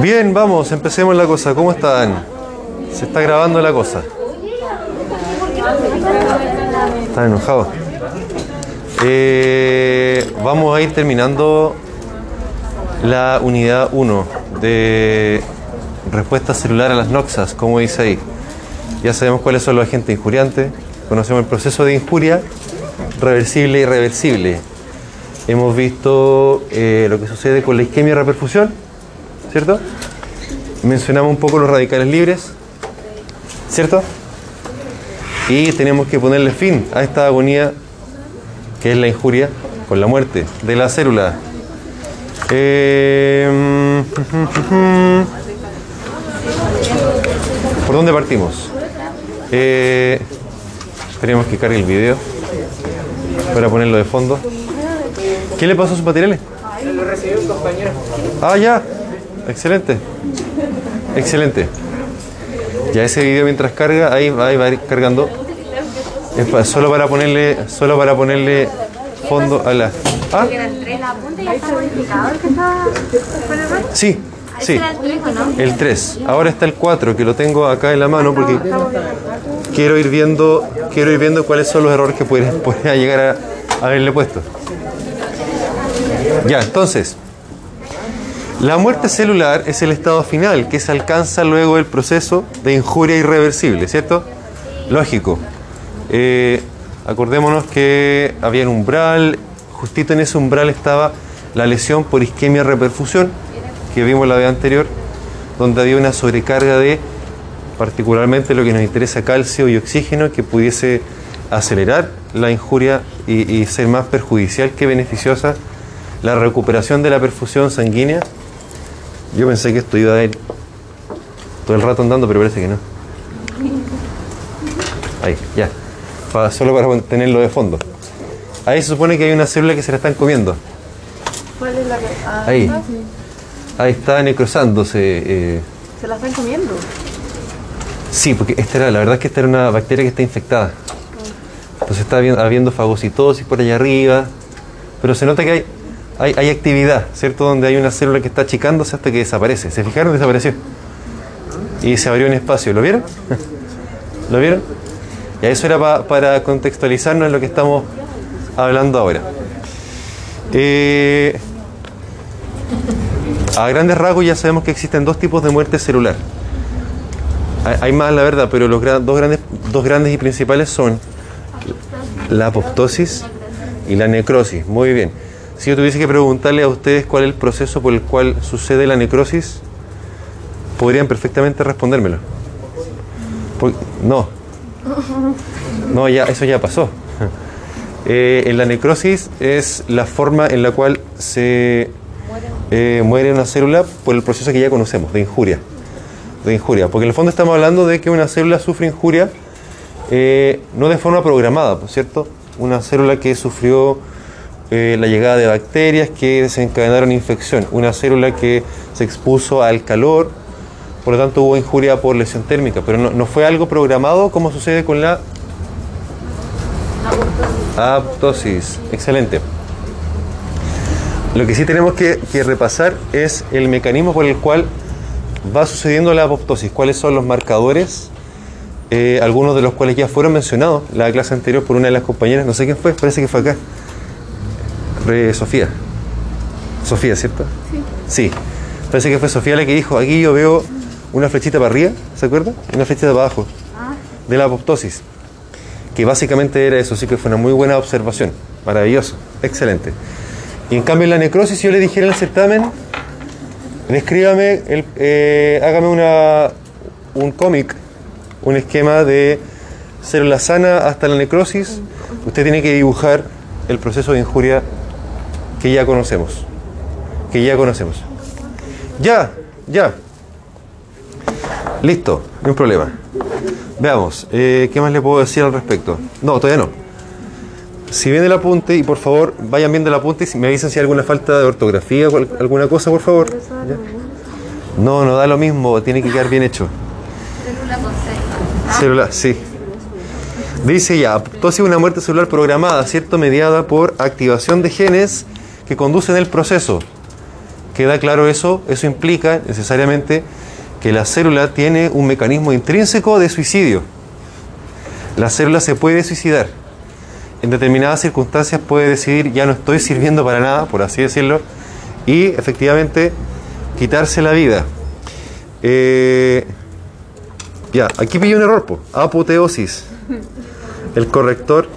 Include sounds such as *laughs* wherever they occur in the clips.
Bien, vamos, empecemos la cosa. ¿Cómo están? Se está grabando la cosa. ¿Están enojados? Eh, vamos a ir terminando la unidad 1 de respuesta celular a las noxas, como dice ahí. Ya sabemos cuáles son los agentes injuriantes, conocemos el proceso de injuria, reversible y irreversible. Hemos visto eh, lo que sucede con la isquemia y reperfusión, ¿cierto? Mencionamos un poco los radicales libres, ¿cierto? Y tenemos que ponerle fin a esta agonía que es la injuria con la muerte de la célula. Eh, ¿Por dónde partimos? Eh, tenemos que cargar el video para ponerlo de fondo. ¿Qué le pasó a sus materiales? Lo recibió un compañero. Ah, ya. Excelente. Excelente. Ya ese video mientras carga, ahí, va a ir cargando. Es pa- solo para ponerle, solo para ponerle fondo a la. Ah, sí, sí. ¿Era el 3 o no? El 3. Ahora está el 4 que lo tengo acá en la mano porque quiero ir viendo, quiero ir viendo cuáles son los errores que *laughs* llegar a haberle puesto. Ya, entonces, la muerte celular es el estado final que se alcanza luego del proceso de injuria irreversible, ¿cierto? Lógico. Eh, acordémonos que había un umbral, justito en ese umbral estaba la lesión por isquemia reperfusión, que vimos la vez anterior, donde había una sobrecarga de, particularmente lo que nos interesa, calcio y oxígeno, que pudiese acelerar la injuria y, y ser más perjudicial que beneficiosa la recuperación de la perfusión sanguínea. Yo pensé que esto iba a ir todo el rato andando, pero parece que no. Ahí, ya. Solo para tenerlo de fondo. Ahí se supone que hay una célula que se la están comiendo. ¿Cuál es la que.? Ah, Ahí. ah, sí. Ahí está necrosándose. eh, Se la están comiendo. Sí, porque esta era, la verdad es que esta era una bacteria que está infectada. Entonces está habiendo, habiendo fagocitosis por allá arriba. Pero se nota que hay, hay, actividad, ¿cierto? Donde hay una célula que está achicándose hasta que desaparece. ¿Se fijaron? Desapareció. Y se abrió un espacio. ¿Lo vieron? *laughs* ¿Lo vieron? Y eso era pa- para contextualizarnos en lo que estamos hablando ahora. Eh, a grandes rasgos ya sabemos que existen dos tipos de muerte celular. Hay- más, la verdad, pero los dos, grandes, dos grandes y principales son la apoptosis y la necrosis. Muy bien. Si yo tuviese que preguntarle a ustedes cuál es el proceso por el cual sucede la necrosis, podrían perfectamente respondérmelo. No. No, ya, eso ya pasó. *laughs* Eh, en la necrosis es la forma en la cual se eh, muere una célula por el proceso que ya conocemos, de injuria de injuria, porque en el fondo estamos hablando de que una célula sufre injuria eh, no de forma programada, ¿por cierto? Una célula que sufrió eh, la llegada de bacterias que desencadenaron infección, una célula que se expuso al calor, por lo tanto hubo injuria por lesión térmica, pero no, no fue algo programado como sucede con la apoptosis. Excelente. Lo que sí tenemos que, que repasar es el mecanismo por el cual va sucediendo la apoptosis, cuáles son los marcadores, eh, algunos de los cuales ya fueron mencionados en la clase anterior por una de las compañeras, no sé quién fue, parece que fue acá. Sofía. Sofía, ¿cierto? Sí. Sí. Parece que fue Sofía la que dijo, aquí yo veo una flechita para arriba, ¿se acuerda? Y una flechita para abajo, de la apoptosis. Que básicamente era eso, sí que fue una muy buena observación. Maravilloso, excelente. Y en cambio en la necrosis, si yo le dijera en el certamen, descríbame, el, eh, hágame una, un cómic, un esquema de célula sana hasta la necrosis, usted tiene que dibujar el proceso de injuria que ya conocemos. Que ya conocemos. Ya, ya. Listo, no hay problema. Veamos, eh, ¿qué más le puedo decir al respecto? No, todavía no. Si viene el apunte, y por favor vayan viendo el apunte y me avisan si hay alguna falta de ortografía o al- alguna cosa, por favor. ¿Ya? No, no da lo mismo, tiene que quedar bien hecho. Celular, sí. Dice ya, apoptosis es una muerte celular programada, ¿cierto? Mediada por activación de genes que conducen el proceso. ¿Queda claro eso? Eso implica necesariamente que la célula tiene un mecanismo intrínseco de suicidio. La célula se puede suicidar. En determinadas circunstancias puede decidir ya no estoy sirviendo para nada, por así decirlo, y efectivamente quitarse la vida. Eh, ya, aquí pillé un error, po. apoteosis. El corrector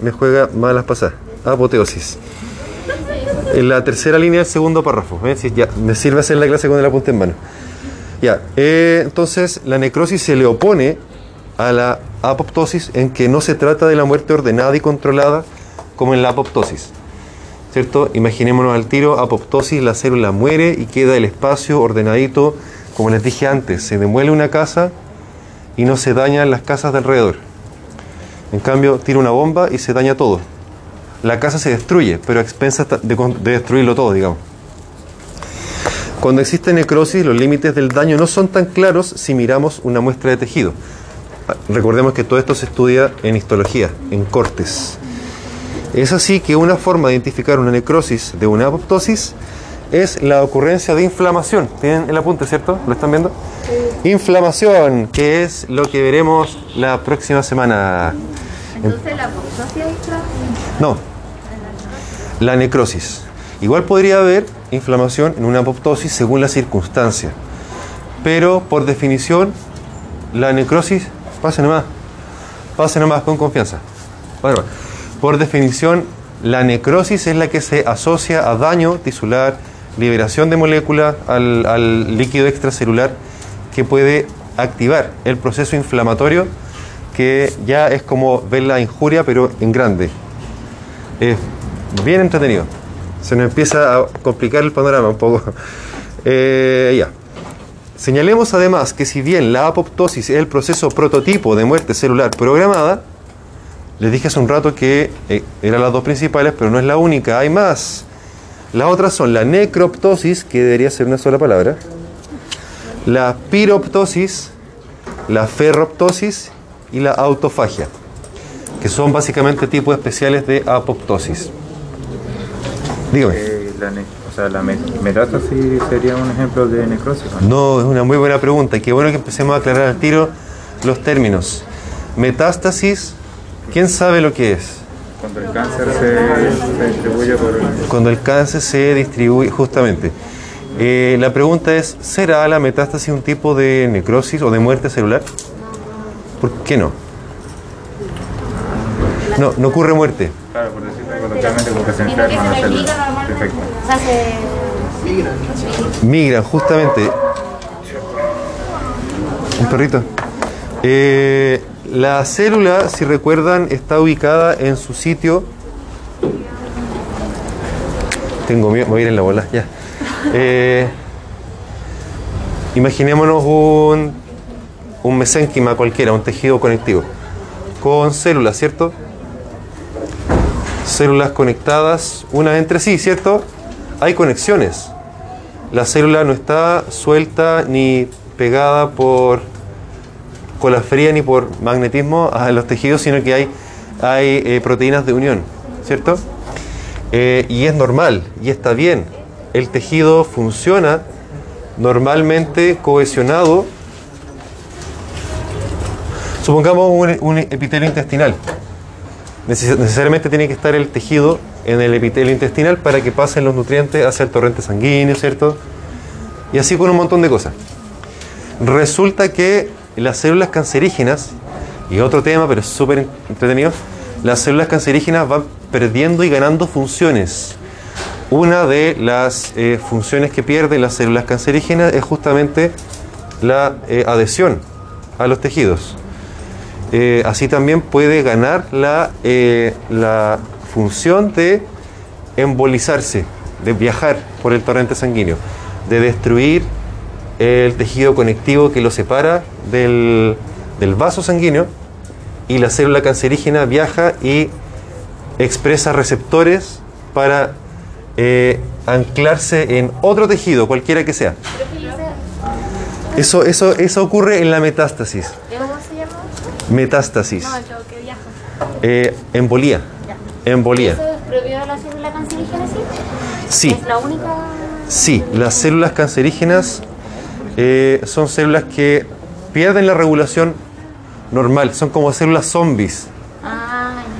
me juega malas pasadas. Apoteosis. En la tercera línea del segundo párrafo. ¿eh? Si ya, me sirve hacer la clase con el apunte en mano. Ya, eh, entonces la necrosis se le opone a la apoptosis en que no se trata de la muerte ordenada y controlada como en la apoptosis. ¿Cierto? Imaginémonos al tiro, apoptosis, la célula muere y queda el espacio ordenadito, como les dije antes, se demuele una casa y no se dañan las casas de alrededor. En cambio, tira una bomba y se daña todo. La casa se destruye, pero a expensas de, de destruirlo todo, digamos. Cuando existe necrosis, los límites del daño no son tan claros si miramos una muestra de tejido. Recordemos que todo esto se estudia en histología, en cortes. Es así que una forma de identificar una necrosis de una apoptosis es la ocurrencia de inflamación. ¿Tienen el apunte, cierto? ¿Lo están viendo? Inflamación, que es lo que veremos la próxima semana. Entonces la apoptosis No, la necrosis. Igual podría haber inflamación en una apoptosis según la circunstancia. Pero por definición, la necrosis, pase nomás, pase nomás con confianza. Bueno, por definición, la necrosis es la que se asocia a daño tisular, liberación de moléculas al, líquido extracelular que puede activar el proceso inflamatorio que ya es como ver la injuria pero en grande. Bien entretenido. Se nos empieza a complicar el panorama un poco. *laughs* Eh, ya. Señalemos además que si bien la apoptosis es el proceso prototipo de muerte celular programada, les dije hace un rato que eh, eran las dos principales, pero no es la única, hay más. Las otras son la necroptosis, que debería ser una sola palabra, la piroptosis, la ferroptosis y la autofagia, que son básicamente tipos especiales de apoptosis. Dígame. Eh, la, o sea, la met- metástasis sería un ejemplo de necrosis. ¿o no? No, es una muy buena pregunta. y Qué bueno que empecemos a aclarar al tiro los términos. Metástasis, ¿quién sabe lo que es? Cuando el cáncer se, se distribuye por el- Cuando el cáncer se distribuye, justamente. Eh, la pregunta es, ¿será la metástasis un tipo de necrosis o de muerte celular? ¿Por qué no? No, no ocurre muerte. Claro, por que se. Perfecto. O sea, se... Migran, justamente. Un perrito. Eh, la célula, si recuerdan, está ubicada en su sitio. Tengo miedo, me voy a ir en la bola, ya. Eh, imaginémonos un, un mesénquima cualquiera, un tejido conectivo, con células, ¿cierto? Células conectadas unas entre sí, ¿cierto? Hay conexiones. La célula no está suelta ni pegada por cola fría ni por magnetismo a los tejidos, sino que hay, hay eh, proteínas de unión, ¿cierto? Eh, y es normal, y está bien. El tejido funciona normalmente cohesionado. Supongamos un, un epitelio intestinal. Neces- necesariamente tiene que estar el tejido en el epitelio intestinal para que pasen los nutrientes hacia el torrente sanguíneo, ¿cierto? Y así con un montón de cosas. Resulta que las células cancerígenas, y otro tema, pero es súper entretenido, las células cancerígenas van perdiendo y ganando funciones. Una de las eh, funciones que pierden las células cancerígenas es justamente la eh, adhesión a los tejidos. Eh, así también puede ganar la, eh, la función de embolizarse, de viajar por el torrente sanguíneo, de destruir el tejido conectivo que lo separa del, del vaso sanguíneo y la célula cancerígena viaja y expresa receptores para eh, anclarse en otro tejido, cualquiera que sea. Eso, eso, eso ocurre en la metástasis. Metástasis. No, el que viaja. Eh, embolía. Embolía. ¿Eso es propio de la célula cancerígena, sí? Sí. ¿Es la única Sí, las células cancerígenas eh, son células que pierden la regulación normal, son como células zombies.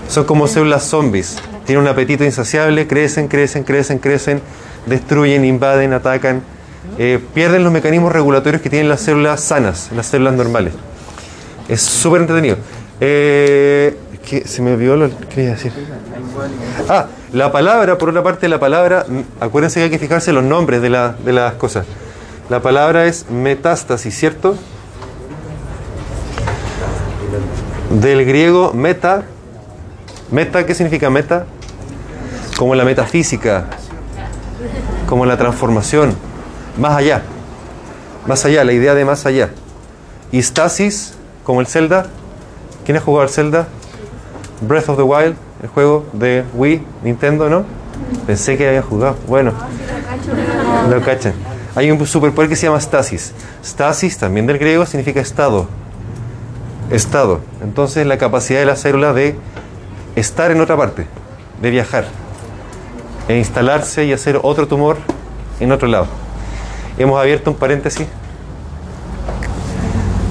Son como células zombies. Tienen un apetito insaciable, crecen, crecen, crecen, crecen, destruyen, invaden, atacan. eh, pierden los mecanismos regulatorios que tienen las células sanas, las células normales. Es súper entretenido. Eh, se me olvidó lo que quería decir. Ah, la palabra, por otra parte, la palabra, acuérdense que hay que fijarse los nombres de, la- de las cosas. La palabra es metástasis, ¿cierto? Del griego meta. Meta, ¿qué significa meta? Como la metafísica, como la transformación, más allá. Más allá, la idea de más allá. Y stasis, como el Zelda. ¿Quién ha jugado al Zelda? Breath of the Wild, el juego de Wii, Nintendo, ¿no? Pensé que había jugado. Bueno, lo cachan. Hay un superpoder que se llama stasis. Stasis, también del griego, significa estado. Estado. Entonces, la capacidad de la célula de estar en otra parte, de viajar, e instalarse y hacer otro tumor en otro lado. Hemos abierto un paréntesis.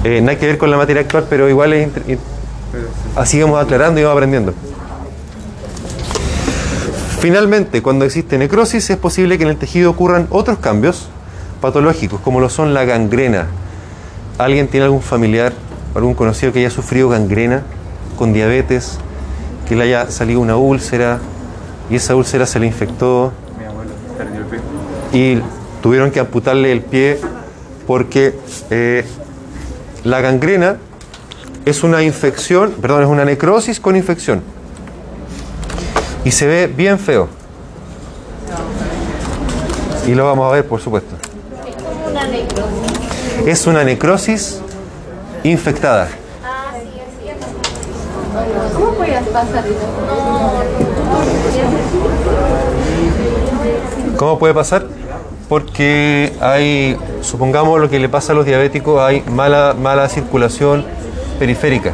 Eh, nada que ver con la materia actual, pero igual es así vamos aclarando y vamos aprendiendo. Finalmente, cuando existe necrosis, es posible que en el tejido ocurran otros cambios patológicos, como lo son la gangrena. ¿Alguien tiene algún familiar, algún conocido que haya sufrido gangrena con diabetes, que le haya salido una úlcera y esa úlcera se le infectó Mi abuelo y tuvieron que amputarle el pie porque eh, la gangrena es una infección, perdón, es una necrosis con infección. Y se ve bien feo. Y lo vamos a ver, por supuesto. Es una necrosis infectada. ¿Cómo puede pasar? ¿Cómo puede pasar? Porque hay, supongamos lo que le pasa a los diabéticos, hay mala, mala circulación periférica.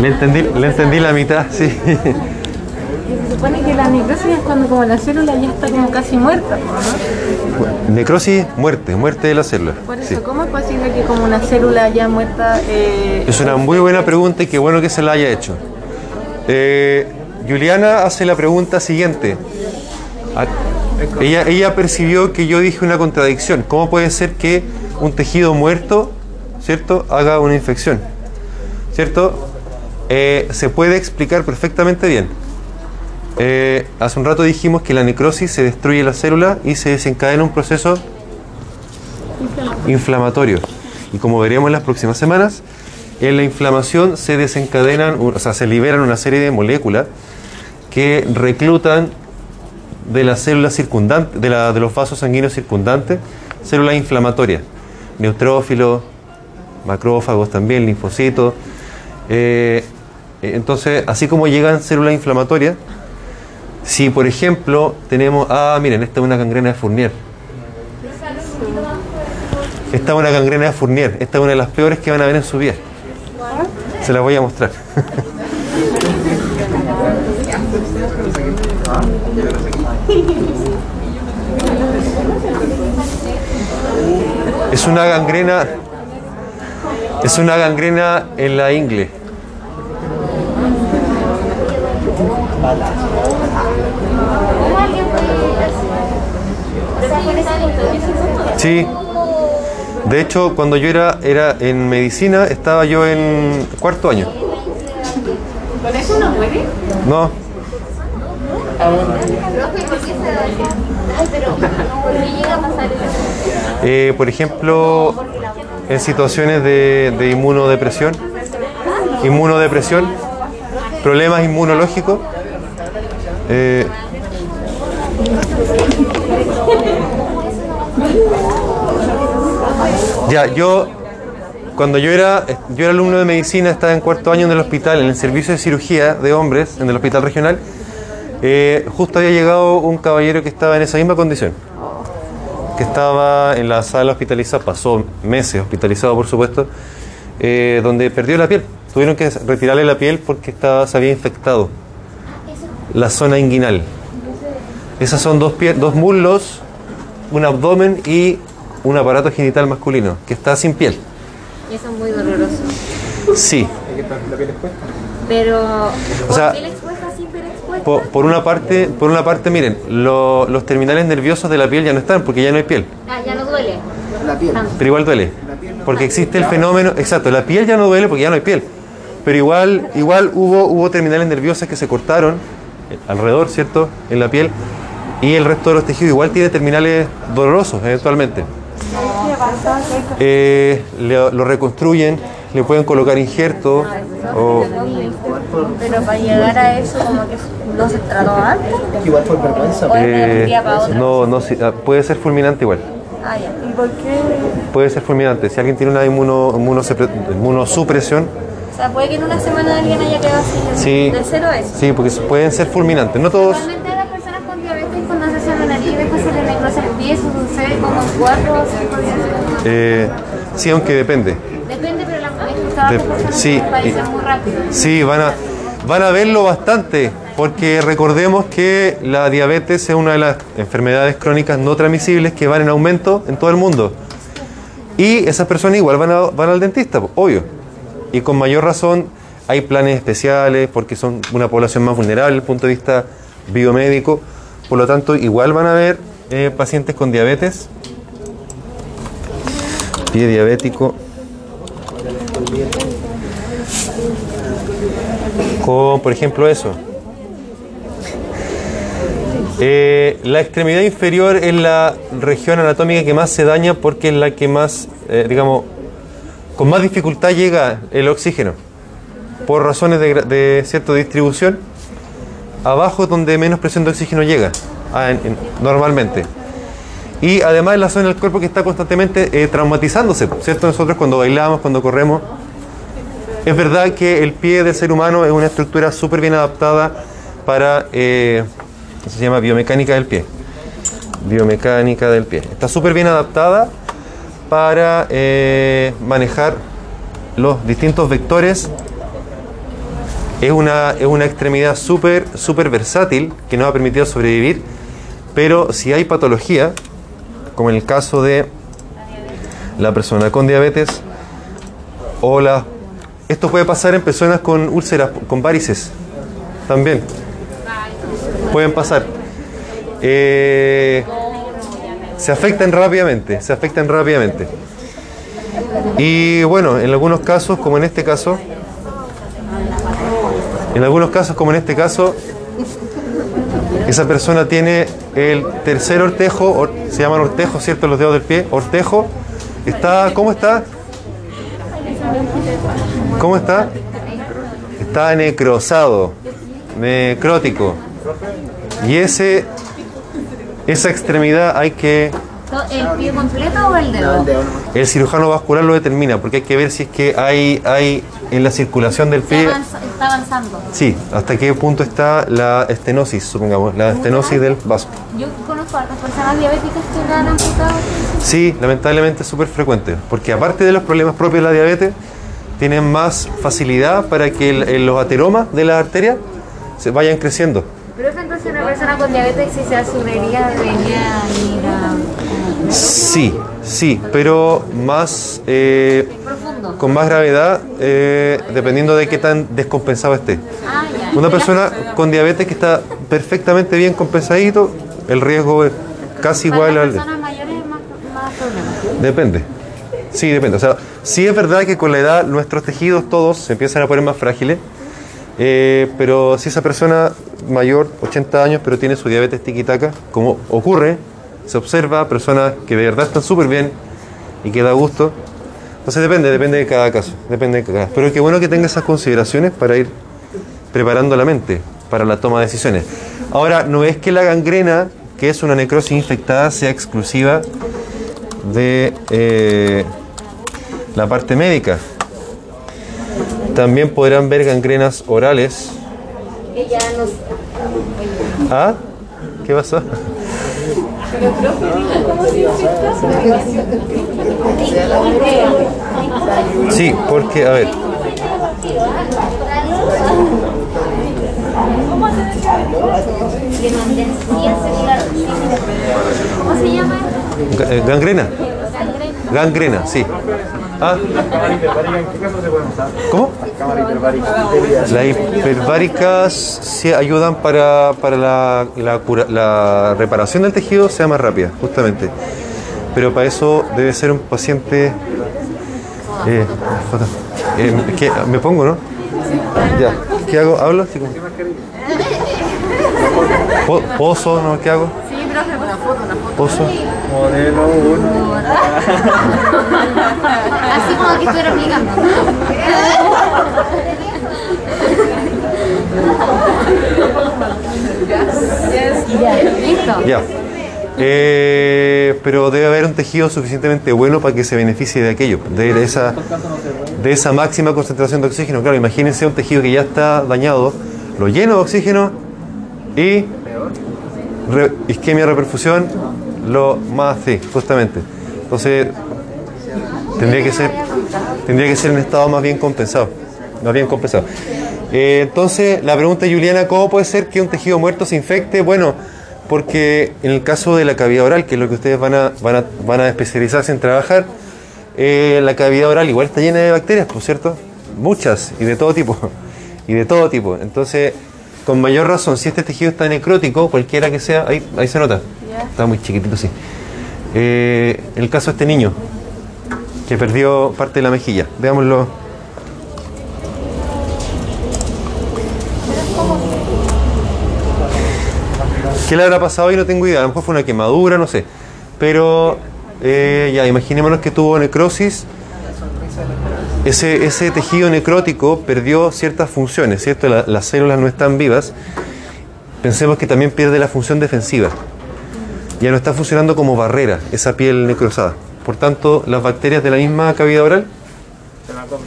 Le entendí, le entendí la mitad, *laughs* sí. Supone que la necrosis es cuando como la célula ya está como casi muerta, ¿no? Necrosis, muerte, muerte de la célula. Por eso, Sí. ¿cómo es posible que como una célula ya muerta... eh, Es una muy buena pregunta y qué bueno que se la haya hecho. Eh, Juliana hace la pregunta siguiente. A- Ella, ella percibió que yo dije una contradicción. ¿Cómo puede ser que un tejido muerto, ¿cierto?, haga una infección? ¿Cierto? Eh, se puede explicar perfectamente bien. Eh, hace un rato dijimos que la necrosis se destruye la célula y se desencadena un proceso inflamatorio. Y como veremos en las próximas semanas, en la inflamación se desencadenan, o sea, se liberan una serie de moléculas que reclutan de las células circundantes, de, los vasos sanguíneos circundantes, células inflamatorias, neutrófilos, macrófagos también, linfocitos. Eh, entonces, así como llegan células inflamatorias, si por ejemplo tenemos, ah, miren, esta es una gangrena de Fournier. Esta es una gangrena de Fournier. Esta es una de las peores que van a ver en su vida. Se las voy a mostrar. Es una gangrena. Es una gangrena en la ingle. ¿Cómo alguien puede Sí. De hecho, cuando yo era, era en medicina, estaba yo en cuarto año. ¿Con eso no muere? No. Eh, por ejemplo, en situaciones de, de inmunodepresión, inmunodepresión, problemas inmunológicos. eh, ya, yo cuando yo era, yo era alumno de medicina, estaba en cuarto año en el hospital, en el servicio de cirugía de hombres, en el hospital regional. eh, justo había llegado un caballero que estaba en esa misma condición que estaba en la sala hospitalizada, pasó meses hospitalizado por supuesto, eh, donde perdió la piel, tuvieron que retirarle la piel porque estaba, se había infectado la zona inguinal. Esas son dos, pie- dos muslos, un abdomen y un aparato genital masculino que está sin piel. Y eso es muy doloroso. Sí, Pero, O sea, ¿con piel expuesta, sin piel expuesta? por, por una parte, por una parte, miren, lo- los terminales nerviosos de la piel ya no están porque ya no hay piel. Ah, ya no duele. La piel. Tanto. Pero igual duele. Porque existe el fenómeno, exacto, la piel ya no duele porque ya no hay piel. Pero igual, igual hubo, hubo terminales nerviosas que se cortaron eh, alrededor, ¿cierto? En la piel. Y el resto de los tejidos igual tiene terminales dolorosos eventualmente. Eh, le- lo reconstruyen, le pueden colocar injertos. o- Pero para llegar a eso, como que no se trató antes. Igual por vergüenza. Eh, día para otro. no, no, sí, ah, puede ser fulminante igual. Ah, ya. ¿Y por qué? Puede ser fulminante. Si alguien tiene una inmuno, inmunosupresión, O sea, puede que en una semana alguien haya quedado así. Sí. De cero a eso. sí, porque pueden ser fulminantes. No todos. Normalmente a las personas con diabetes cuando se hacen la nariz y después se le necrosa el pie, eso sucede como en cuatro o cinco días. Eh, sí, aunque depende. Depende, pero la estaba De- de personas sí, que y- muy rápido. Sí, van a, van a verlo bastante, porque recordemos que la diabetes es una de las enfermedades crónicas no transmisibles que van en aumento en todo el mundo. Y esas personas igual van, a- van al dentista, obvio. Y con mayor razón hay planes especiales porque son una población más vulnerable desde el punto de vista biomédico. Por lo tanto, igual van a ver eh, pacientes con diabetes. Diabético. Con, por ejemplo, eso. Eh, la extremidad inferior es la región anatómica que más se daña porque es la que más, eh, digamos, con más dificultad llega el oxígeno. Por razones de, cierta distribución, abajo es donde menos presión de oxígeno llega, ah, en- en- normalmente. Y además la zona del cuerpo que está constantemente eh, traumatizándose, ¿cierto? Nosotros cuando bailamos, cuando corremos, es verdad que el pie del ser humano es una estructura súper bien adaptada para, eh, se llama biomecánica del pie. Biomecánica del pie. Está súper bien adaptada para eh, manejar los distintos vectores. Es una, es una extremidad súper, súper versátil que nos ha permitido sobrevivir, pero si hay patología, como en el caso de la persona con diabetes o esto puede pasar en personas con úlceras, con varices, también. Pueden pasar. Eh, se afectan rápidamente, se afectan rápidamente. Y bueno, en algunos casos, como en este caso, en algunos casos, como en este caso, esa persona tiene el tercer ortejo, or- se llaman ortejos, ¿cierto? Los dedos del pie, ortejo. Está, ¿cómo está? ¿Cómo está? Está necrosado, necrótico. Y ese, esa extremidad hay que, ¿El pie completo o el dedo? el cirujano vascular lo determina, porque hay que ver si es que hay, hay en la circulación del pie, avanza- está avanzando. sí, hasta qué punto está la estenosis, supongamos, la estenosis del vaso. Yo conozco a otras personas diabéticas que la han amputado. Sí, lamentablemente es súper frecuente, porque aparte de los problemas propios de la diabetes, tienen más facilidad para que el- el- los ateromas de las arterias se vayan creciendo. Pero es entonces una persona con diabetes si se herida debería ir a... Sí, sí, pero más eh, con más gravedad eh, dependiendo de qué tan descompensado esté. Ah. Una persona con diabetes que está perfectamente bien compensadito, el riesgo es casi igual al de... personas mayores es más, más problema. Depende. Sí, depende. O sea, sí es verdad que con la edad nuestros tejidos todos se empiezan a poner más frágiles, eh, pero si esa persona mayor, 80 años, pero tiene su diabetes tiquitaca, como ocurre, se observa personas que de verdad están súper bien y que da gusto. Entonces depende, depende de cada caso, depende de cada. Pero qué bueno que tenga esas consideraciones para ir preparando la mente para la toma de decisiones. Ahora, no es que la gangrena, que es una necrosis infectada, sea exclusiva de eh, la parte médica. También podrán ver gangrenas orales. Que ya Sí, porque, a ver, ¿Cómo se llama? Eh, Gangrena. Gangrena, sí. Ah, ¿Cámara hiperbárica en qué caso se? ¿Cómo? Las hiperbáricas sí ayudan para, para la, la cura- la reparación del tejido sea más rápida, justamente. Pero para eso debe ser un paciente... eh. Eh, ¿qué? ¿Me pongo, no? Ya. ¿Qué hago? ¿Hablo? Po- ¿Pozo? ¿No? ¿Qué hago? Sí, profe, una foto, una foto. ¿Pozo? Modelo 1. Así como que estuviera aplicando. Listo. Ya. Eh, pero debe haber un tejido suficientemente bueno para que se beneficie de aquello, de esa, de esa máxima concentración de oxígeno. Claro, imagínense un tejido que ya está dañado, lo lleno de oxígeno y re- isquemia, reperfusión, lo más, sí, justamente. Entonces, tendría que ser, tendría que ser en estado más bien compensado, más bien compensado. Eh, entonces, la pregunta de Juliana, ¿cómo puede ser que un tejido muerto se infecte? Bueno, porque en el caso de la cavidad oral, que es lo que ustedes van a, van a, van a especializarse en trabajar, eh, la cavidad oral igual está llena de bacterias, por cierto, muchas y de todo tipo, y de todo tipo. Entonces, con mayor razón, si este tejido está necrótico, cualquiera que sea, ahí, ahí se nota, está muy chiquitito, sí. Eh, el caso de este niño, que perdió parte de la mejilla, veámoslo. ¿Qué le habrá pasado ahí? No tengo idea. A lo mejor fue una quemadura, no sé. Pero eh, ya, imaginémonos que tuvo necrosis. Ese, ese tejido necrótico perdió ciertas funciones, ¿cierto? La- las células no están vivas. Pensemos que también pierde la función defensiva. Ya no está funcionando como barrera esa piel necrosada. Por tanto, las bacterias de la misma cavidad oral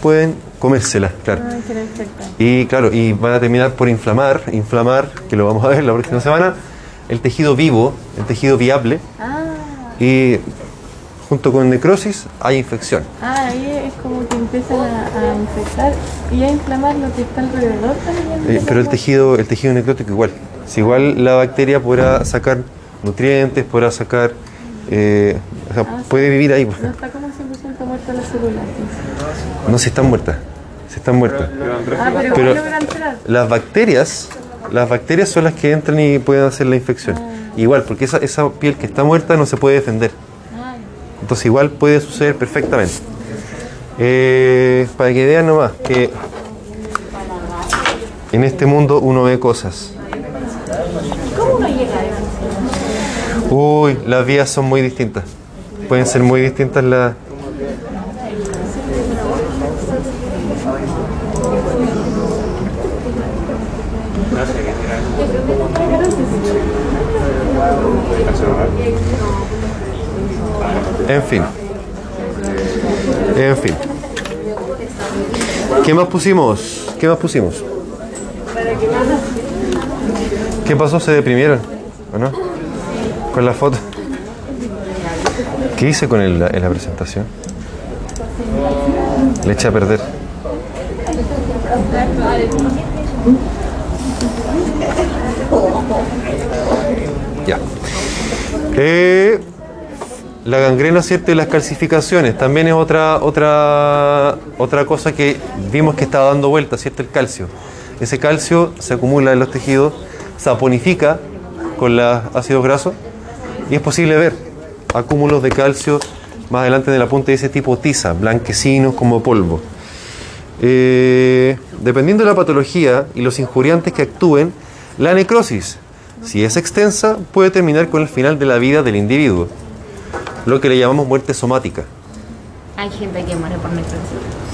pueden comérsela, claro. Infectada. Y claro, y van a terminar por inflamar, inflamar, que lo vamos a ver la próxima semana, el tejido vivo, el tejido viable, Ah, y junto con necrosis hay infección. ah, ahí es como que empiezan a, a infectar y a inflamar lo que está alrededor también. Eh, pero el tejido, el tejido necrótico igual. Si igual la bacteria podrá sacar nutrientes, podrá sacar, eh, o sea, Ah, sí. puede vivir ahí. No está como 100% muerta la célula. No, si están muertas, si están muertas. Ah, pero, entrar. Las bacterias, las bacterias son las que entran y pueden hacer la infección. Igual, porque esa, esa piel que está muerta no se puede defender. Entonces igual puede suceder perfectamente. Eh, para que vean nomás que en este mundo uno ve cosas. ¿Cómo no llega a eso? Uy, las vías son muy distintas. Pueden ser muy distintas las... En fin. En fin. ¿Qué más pusimos? ¿Qué más pusimos? ¿Qué pasó? ¿Se deprimieron? ¿O no? Con la foto. ¿Qué hice con el- en la presentación? Le eché a perder. Ya. Eh, la gangrena, ¿cierto? Y las calcificaciones. También es otra, otra, otra cosa que vimos que estaba dando vuelta, ¿cierto? El calcio. Ese calcio se acumula en los tejidos, saponifica con los ácidos grasos y es posible ver acúmulos de calcio más adelante en la punta de ese tipo tiza, blanquecinos como polvo. Eh, dependiendo de la patología y los injuriantes que actúen, la necrosis, si es extensa, puede terminar con el final de la vida del individuo, lo que le llamamos muerte somática. Hay gente que muere por necrosis.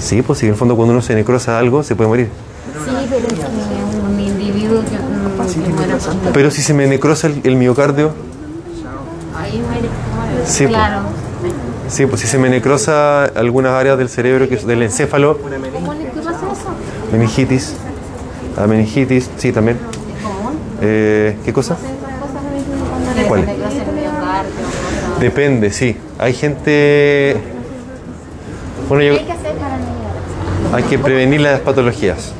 Sí, pues si en el fondo cuando uno se necrosa algo, se puede morir. Sí, pero es un individuo que, mm, que por necrosis. Pero si se me necrosa el, el miocardio, Ahí muere. Sí, pues. claro. sí, pues si se me necrosa algunas áreas del cerebro, que es del encéfalo, ¿Cómo le qué pasa eso? meningitis, la meningitis, sí, también. Eh, ¿Qué cosa? ¿Cuál? le necrosis el miocardio, cosas. Depende, sí. Hay gente... Bueno, ¿Qué hay que hacer para no? Hay que prevenir las patologías.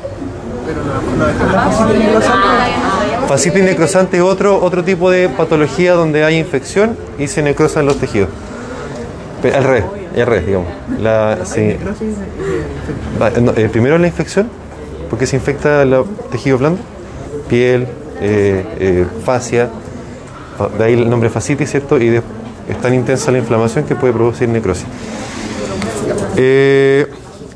Fascitis necrosante es otro, otro tipo de patología donde hay infección y se necrosan los tejidos. Al revés, al revés, digamos. La, sí. No, eh, primero la infección, porque se infecta el tejido blando, piel, eh, eh, fascia, fa- de ahí el nombre fascitis, ¿cierto? Y de- es tan intensa la inflamación que puede producir necrosis. Eh,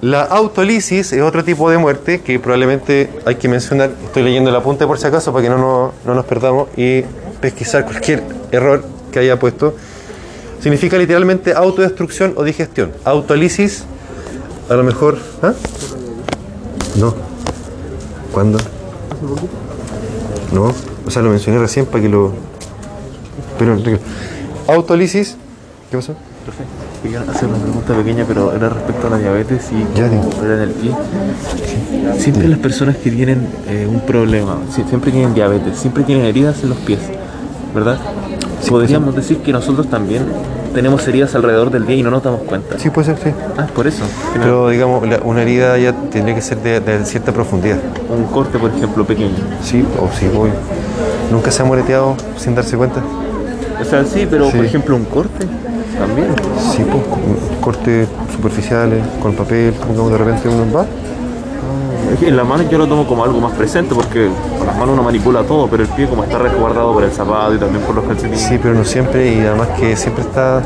la autolisis es otro tipo de muerte que probablemente hay que mencionar. Estoy leyendo el apunte por si acaso para que no nos, no nos perdamos y pesquisar cualquier error que haya puesto. Significa literalmente autodestrucción o digestión. Autolisis, a lo mejor. ¿ah? No. ¿Cuándo? No. O sea, lo mencioné recién para que lo. Pero. Autolisis. ¿Qué pasó? Profe, quería hacer una pregunta pequeña, pero era respecto a la diabetes y Ya, era en el pie. Siempre las personas que tienen eh, un problema, sí, siempre tienen diabetes, siempre tienen heridas en los pies, ¿verdad? Podríamos decir que nosotros también tenemos heridas alrededor del pie y no nos damos cuenta. Sí, puede ser, sí. Ah, es por eso. Pero digamos, la- una herida ya tendría que ser de, de cierta profundidad. Un corte, por ejemplo, pequeño. Sí, o sí, voy. ¿Nunca se ha moreteado sin darse cuenta? O sea, sí, pero Sí. por ejemplo un corte también. Sí, pues, cortes superficiales, con papel, pongamos de repente uno va. Es que en la mano yo lo tomo como algo más presente porque con las manos uno manipula todo, pero el pie como está resguardado por el zapato y también por los calcetines. Sí, pero no siempre, y además que siempre está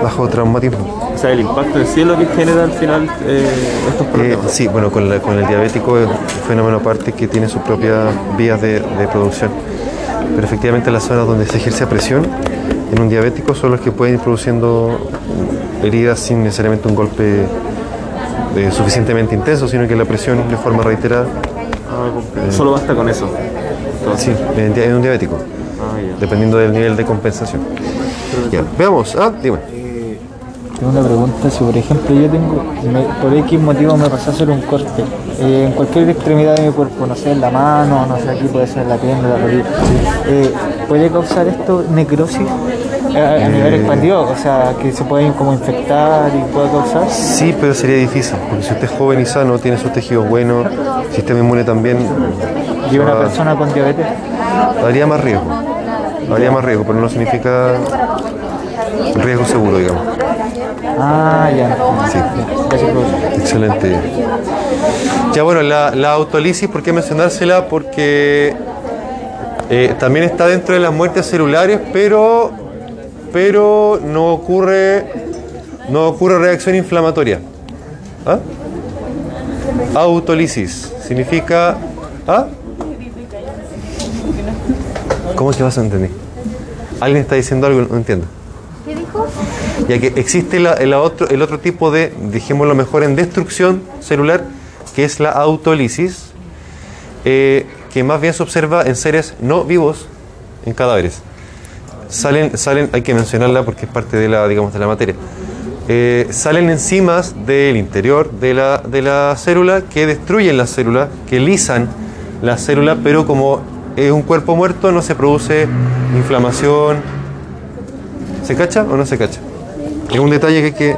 bajo traumatismo. O sea, el impacto en sí es lo que genera al final eh, estos Eh, problemas. sí, bueno, con, la- con el diabético es un fenómeno aparte que tiene sus propias vías de, de producción. Pero efectivamente las zonas donde se ejerce presión en un diabético son los que pueden ir produciendo heridas sin necesariamente un golpe eh, suficientemente intenso, sino que la presión de forma reiterada. Ah, comprendo. Solo basta con eso. Entonces, Sí, en un diabético, ah, dependiendo del nivel de compensación. Ya, veamos. Ah, dime. Tengo una pregunta, si por ejemplo yo tengo, me- por X motivo me pasó a hacer un corte eh, en cualquier extremidad de mi cuerpo, no sé, en la mano, no sé, aquí puede ser la pierna, la rodilla, eh, ¿puede causar esto necrosis eh, a, nivel expandido? O sea, que se pueden como infectar y puede causar. Sí, pero sería difícil, porque si usted es joven y sano, tiene sus tejidos buenos, sistema inmune también, Y una Ah. persona con diabetes, habría más riesgo. Habría más riesgo, pero no significa riesgo seguro, digamos. ah, ya, Sí. Excelente. Ya bueno, la, la autolisis, ¿por qué mencionársela? Porque eh, también está dentro de las muertes celulares, pero, pero no ocurre no ocurre reacción inflamatoria. ¿Ah? Autolisis significa ¿ah? ¿Cómo que vas a entender? ¿Alguien está diciendo algo? No entiendo. Ya que existe la- el, otro, el otro tipo de, dijémoslo mejor, en destrucción celular, que es la autolisis, eh, que más bien se observa en seres no vivos, en cadáveres. Salen, salen, hay que mencionarla porque es parte de la, digamos, de la materia. Eh, salen enzimas del interior de la, de la célula que destruyen la célula, que lisan la célula, pero como es un cuerpo muerto no se produce inflamación, ¿Se cacha o no se cacha? Es un detalle que hay que.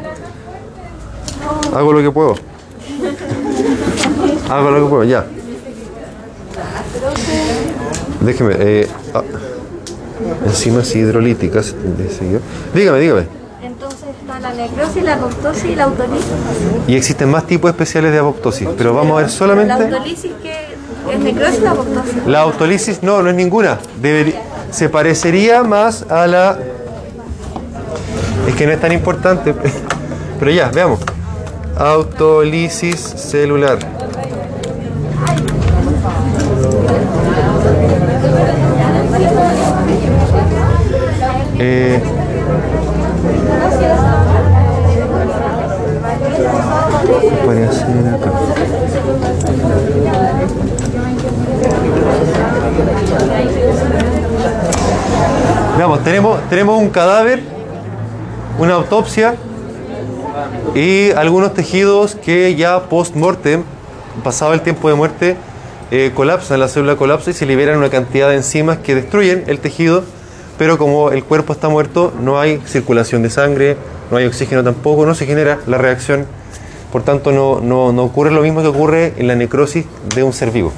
Hago lo que puedo. Hago lo que puedo, ya. Déjeme. Eh, ah, enzimas hidrolíticas. Dígame, dígame. Entonces está la necrosis, la apoptosis y la autolisis. Y existen más tipos especiales de apoptosis, pero vamos a ver La solamente. autolisis que es necrosis y la apoptosis. La autolisis, no, no es ninguna. Debería- se parecería más a la. Es que no es tan importante. *laughs* Pero ya, veamos. Autolisis celular. Eh. Veamos, tenemos, tenemos un cadáver, una autopsia y algunos tejidos que ya post-mortem, pasado el tiempo de muerte, eh, colapsan, la célula colapsa y se liberan una cantidad de enzimas que destruyen el tejido, pero como el cuerpo está muerto, no hay circulación de sangre, no hay oxígeno tampoco, no se genera la reacción por tanto no, no- no ocurre lo mismo que ocurre en la necrosis de un ser vivo,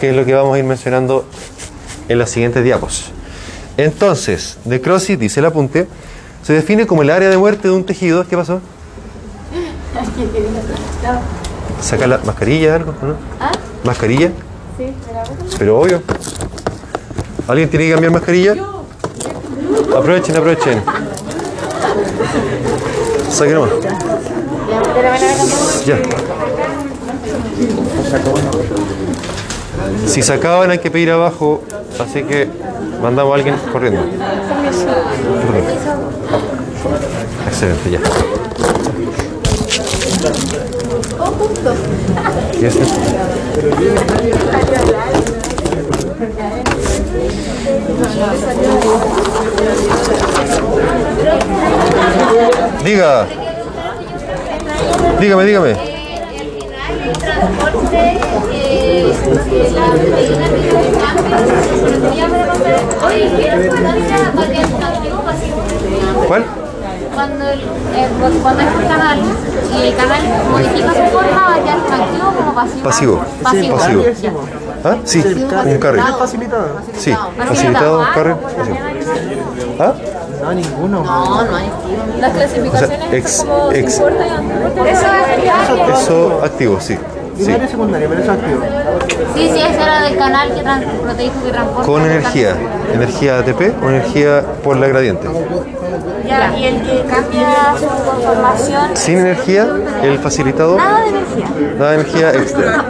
que es lo que vamos a ir mencionando en las siguientes diapos. Entonces, necrosis, dice el apunte, se define como el área de muerte de un tejido. ¿Qué pasó? ¿Saca la mascarilla algo? ¿no? ¿Mascarilla? Sí, Pero obvio. ¿Alguien tiene que cambiar mascarilla? Aprovechen, aprovechen. Saquen nomás. Ya. Si se acaban hay que pedir abajo, así que mandamos a alguien corriendo. Excelente, ya. ¿Y este? Diga. Dígame, dígame. El transporte, eh, la medicina que yo cambio, ya. Oye, ¿quieres ponerle porque es activo pasivo? ¿Cuál? Cuando, el, eh, cuando es un canal y el canal modifica su forma, va a quedar activo como pasivo. Pasivo. Pasivo. Pasivo. ¿Ah? Sí, un carry. facilitado. Sí, facilitado, pasivo. ¿Ah? No, ninguno. No, no hay. Las O clasificaciones sea, ex, como ex. Eso es eso activo, sí. sí. Primaria y secundaria, pero eso es activo. Sí, sí, ese era del canal que dijo que transporta. Con energía. ¿Energía ATP o energía por la gradiente? Ya, y el que cambia su conformación. Sin energía, el facilitado. Nada de energía. Nada de energía extra.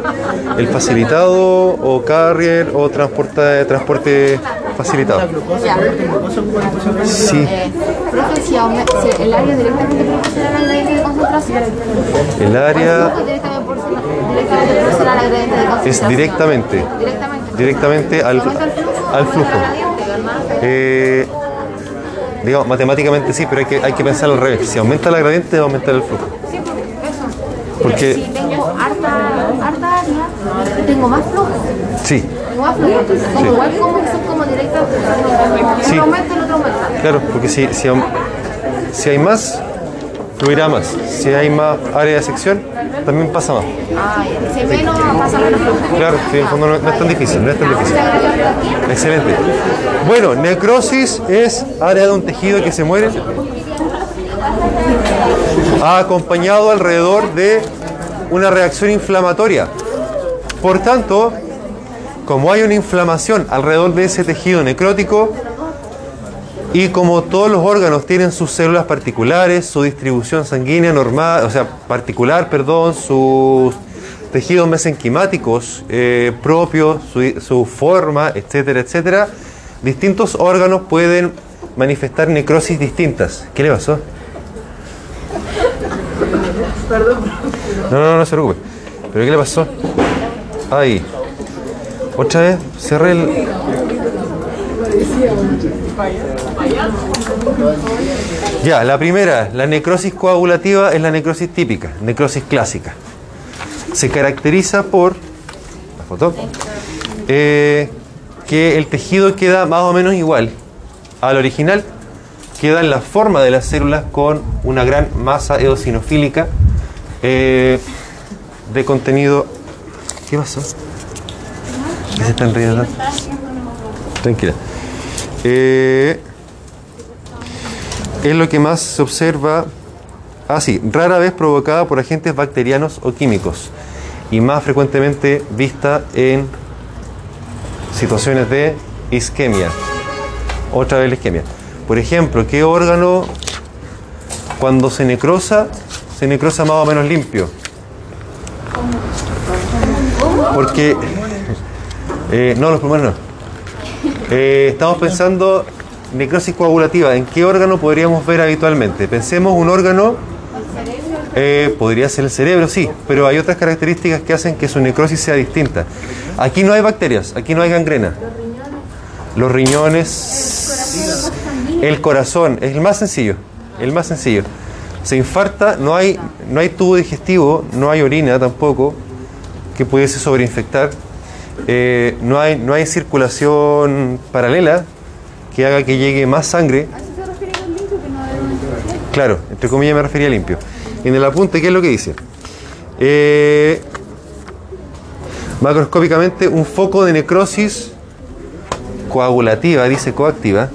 El facilitado o carrier o transporta, transporte facilitado. Sí, Profe, si, el área directamente la gradiente de concentración. el área es directamente, Directamente. al, al flujo. Eh, digamos, matemáticamente sí, pero hay que, hay que pensar al revés. Si aumenta la gradiente, va a aumentar el flujo. Sí, porque Si tengo harta, harta área, tengo más flujo. Sí, Tengo más flujo. Entonces, como igual como Sí. Claro, porque si, si, si hay más, fluirá más. Si hay más área de sección, también pasa más. Ah. Si hay menos, pasa menos. Claro, sí, en fondo no, no es tan difícil, no es tan difícil. Excelente. Bueno, necrosis es área de un tejido que se muere ha acompañado alrededor de una reacción inflamatoria. Por tanto, como hay una inflamación alrededor de ese tejido necrótico y como todos los órganos tienen sus células particulares, su distribución sanguínea normal, o sea, particular, perdón, sus tejidos mesenquimáticos eh, propios, su, su forma, etcétera, etcétera, distintos órganos pueden manifestar necrosis distintas. ¿Qué le pasó? No, no, no se preocupe. ¿Pero qué le pasó? Ahí. Otra vez, cerré el... Ya, la primera, la necrosis coagulativa es la necrosis típica, necrosis clásica. Se caracteriza por, la foto, eh, que el tejido queda más o menos igual al original, queda en la forma de las células con una gran masa eosinofílica eh, de contenido. ¿Qué pasó? ¿Qué se están riendo? Tranquila. Eh, es lo que más se observa, ah sí, rara vez provocada por agentes bacterianos o químicos y más frecuentemente vista en situaciones de isquemia. Otra vez la isquemia. Por ejemplo, ¿qué órgano cuando se necrosa, se necrosa más o menos limpio? Porque, eh, no, los pulmones no. Eh, estamos pensando necrosis coagulativa. ¿En qué órgano podríamos ver habitualmente? Pensemos un órgano, eh, podría ser el cerebro, sí, pero hay otras características que hacen que su necrosis sea distinta. Aquí no hay bacterias, aquí no hay gangrena. Los riñones, el corazón, es el más sencillo, el más sencillo. Se infarta, no hay, no hay tubo digestivo, no hay orina tampoco que pudiese sobreinfectar. Eh, no, hay, no hay circulación paralela que haga que llegue más sangre. Claro, entre comillas me refería a limpio. En el apunte, ¿qué es lo que dice? Eh, macroscópicamente, un foco de necrosis coagulativa, dice coactiva.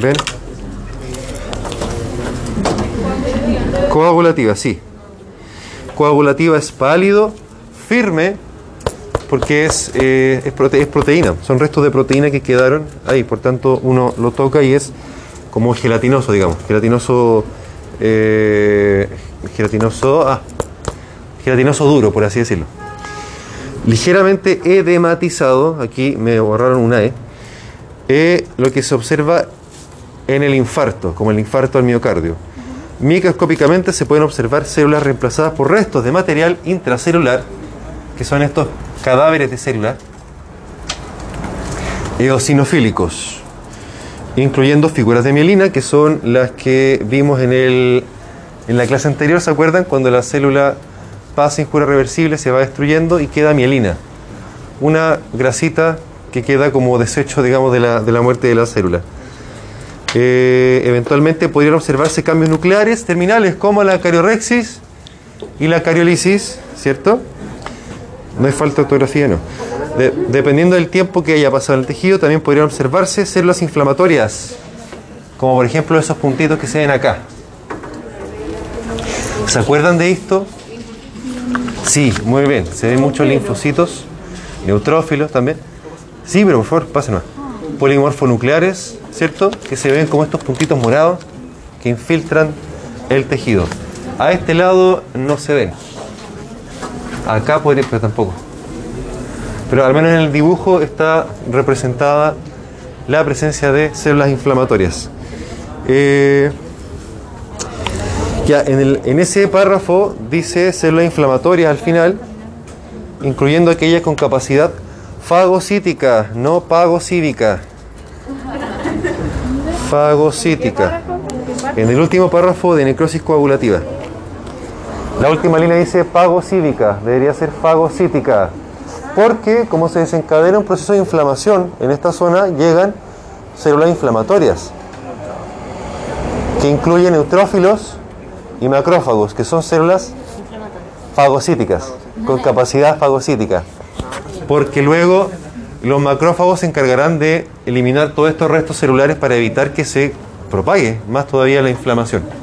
¿Ven? Coagulativa, sí. Coagulativa es pálido, firme, porque es, eh, es, prote- es proteína. Son restos de proteína que quedaron ahí. Por tanto, uno lo toca y es como gelatinoso, digamos. Gelatinoso. eh, gelatinoso. Ah, gelatinoso duro, por así decirlo. Ligeramente edematizado. Aquí me borraron una E. Eh, lo que se observa en el infarto, como el infarto al miocardio. Microscópicamente se pueden observar células reemplazadas por restos de material intracelular, que son estos cadáveres de células, eosinofílicos, incluyendo figuras de mielina, que son las que vimos en, el, en la clase anterior, ¿se acuerdan? Cuando la célula pasa injura reversible, se va destruyendo y queda mielina, una grasita que queda como desecho, digamos, de la, de la muerte de la célula. Eh, eventualmente podrían observarse cambios nucleares terminales como la cariorexis y la cariolisis, ¿cierto? No hay falta de ortografía, no. De- dependiendo del tiempo que haya pasado en el tejido, también podrían observarse células inflamatorias, como por ejemplo esos puntitos que se ven acá. ¿Se acuerdan de esto? Sí, muy bien. Se ven muchos linfocitos, neutrófilos también. Sí, pero por favor, pasen más. Polimorfonucleares, ¿cierto? Que se ven como estos puntitos morados que infiltran el tejido. A este lado no se ven. Acá podría, pero tampoco. Pero al menos en el dibujo está representada la presencia de células inflamatorias. Eh, ya, en, el- en ese párrafo dice células inflamatorias al final, incluyendo aquellas con capacidad fagocítica, no pagocídica. Fagocítica. En el último párrafo de necrosis coagulativa. La última línea dice pagocídica, debería ser fagocítica. Porque como se desencadena un proceso de inflamación en esta zona, llegan células inflamatorias que incluyen neutrófilos y macrófagos, que son células fagocíticas, con capacidad fagocítica. Porque luego los macrófagos se encargarán de eliminar todos estos restos celulares para evitar que se propague más todavía la inflamación.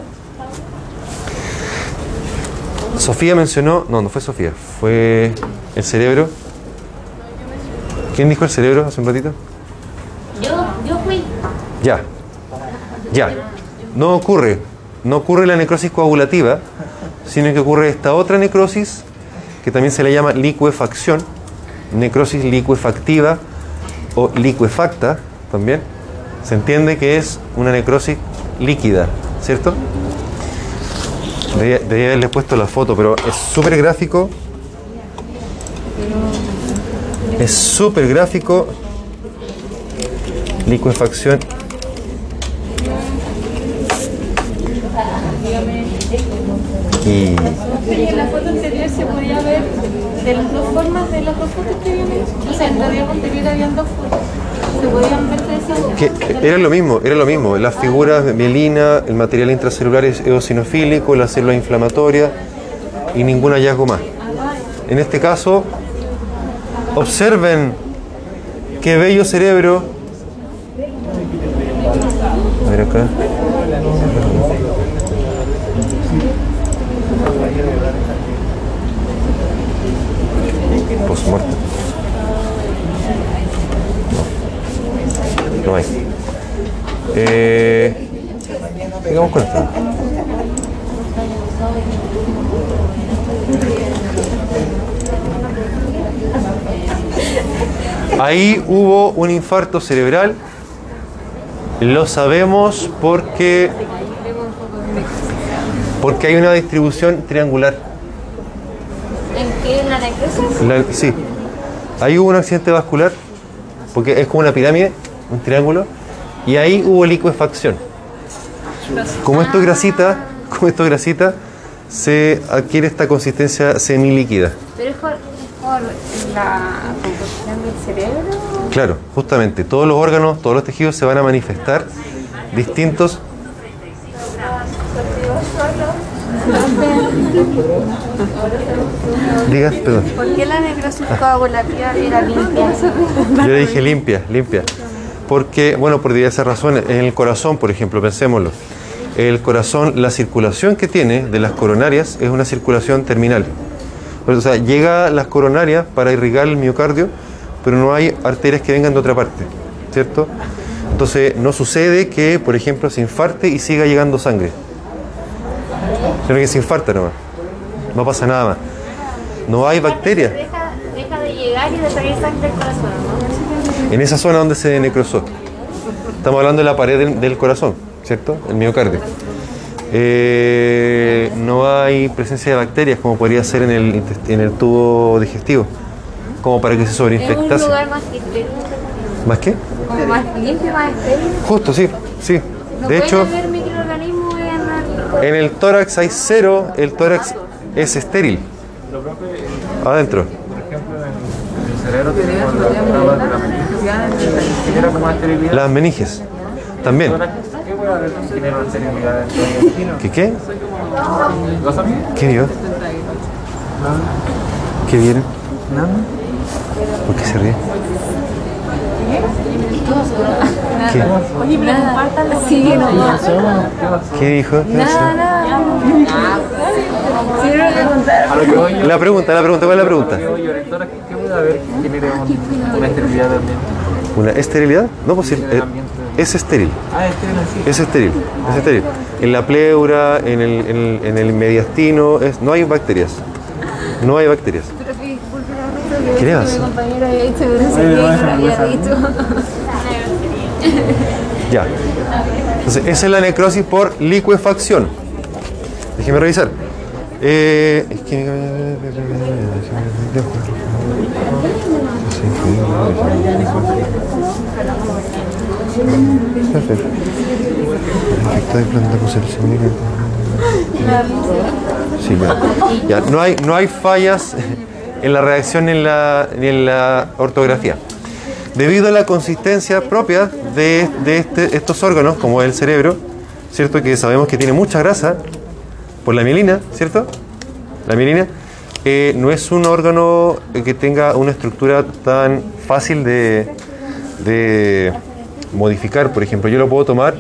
Sofía mencionó, no, no fue Sofía, fue el cerebro. ¿Quién dijo el cerebro hace un ratito? Yo, yo fui. Ya, ya. No ocurre, no ocurre la necrosis coagulativa, sino que ocurre esta otra necrosis que también se le llama licuefacción, necrosis licuefactiva o licuefacta también. Se entiende que es una necrosis líquida, ¿cierto? Debía haberles puesto la foto, pero es súper gráfico. Es súper gráfico. Licuefacción y en la foto anterior se podía ver de las dos formas de las dos fotos que hecho. O sea, en la diapo anterior habían dos fotos. Era lo mismo, era lo mismo. Las figuras de mielina, el material intracelular es eosinofílico, la célula inflamatoria y ningún hallazgo más. En este caso, observen qué bello cerebro. A ver acá. Postmortem. No hay. Eh, sigamos con esto. Ahí hubo un infarto cerebral. Lo sabemos porque porque hay una distribución triangular. ¿En qué? ¿En la necrosis? Sí. Ahí hubo un accidente vascular, porque es como una pirámide, un triángulo, y ahí hubo licuefacción. Como esto es grasita, como esto es grasita, se adquiere esta consistencia semilíquida. Pero es por, es por la composición del cerebro. Claro, justamente, todos los órganos, todos los tejidos se van a manifestar distintos. Perdón. ¿Por qué la necrosis coagulativa era limpia? Yo le dije limpia, limpia. Porque, bueno, por diversas razones. En el corazón, por ejemplo, pensémoslo. El corazón, la circulación que tiene de las coronarias es una circulación terminal. O sea, llega las coronarias para irrigar el miocardio, pero no hay arterias que vengan de otra parte, ¿cierto? Entonces, no sucede que, por ejemplo, se infarte y siga llegando sangre. Sino que se infarta nomás. No pasa nada más. No hay bacterias Deja, deja de llegar y de salir sangre del corazón, ¿no? En esa zona donde se necrosó. Estamos hablando de la pared del, del corazón, ¿cierto? El miocardio. Eh, no hay presencia de bacterias como podría ser en el, en el tubo digestivo, como para que se Es un sobreinfectase. lugar más estéril, ¿Más qué? como más limpio, más estéril. Justo, sí, sí. No De hecho, pueden haber microorganismos en el... en el tórax hay cero, el tórax es estéril. Adentro. Por ejemplo, en el cerebro tenemos las de la Las meninges. También. ¿Qué? ¿Qué qué? ¿Lo sabes? ¿Qué? ¿Qué viene? ¿Por qué se ríe? ¿Qué? No. ¿Qué dijo? La pregunta, la pregunta, ¿cuál es la pregunta? A lo que voy yo, doctora, ¿qué- ¿qué puede haber que genere un- una esterilidad también? ¿Una esterilidad? No, pues el eh, es estéril. Ah, estéril sí. Es estéril, es estéril. En la pleura, en el, en el, en el mediastino, es- no hay bacterias. No hay bacterias. Pero que ¿Qué le mi hace? compañero había dicho que no sé qué y lo había dicho. Ya. Entonces, esa es la necrosis por licuefacción. Déjeme revisar. Eh, es que- selección. Sí, ya. Ya, No, hay, no hay fallas en la redacción ni en la, en la ortografía. Debido a la consistencia propia de, de este- estos órganos, como el cerebro, ¿cierto? Que sabemos que tiene mucha grasa por la mielina, ¿cierto? La mielina eh, no es un órgano que tenga una estructura tan fácil de, de modificar. Por ejemplo, yo lo puedo tomar,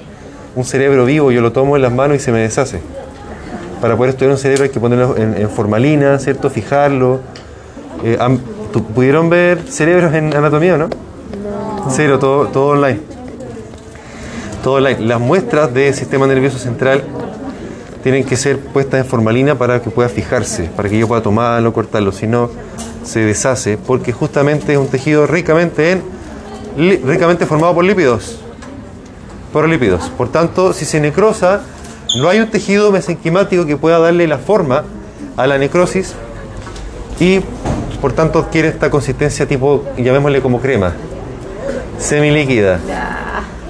un cerebro vivo, yo lo tomo en las manos y se me deshace. Para poder estudiar un cerebro hay que ponerlo en, en formalina, ¿cierto? Fijarlo. Eh, han- ¿tú- ¿Pudieron ver cerebros en anatomía o no? Cero, todo, todo online. Todo online. Las muestras del sistema nervioso central tienen que ser puestas en formalina para que pueda fijarse, para que yo pueda tomarlo, cortarlo, si no se deshace, porque justamente es un tejido ricamente en ricamente formado por lípidos. Por lípidos. Por tanto, si se necrosa, no hay un tejido mesenquimático que pueda darle la forma a la necrosis y por tanto adquiere esta consistencia tipo, llamémosle como crema, semilíquida.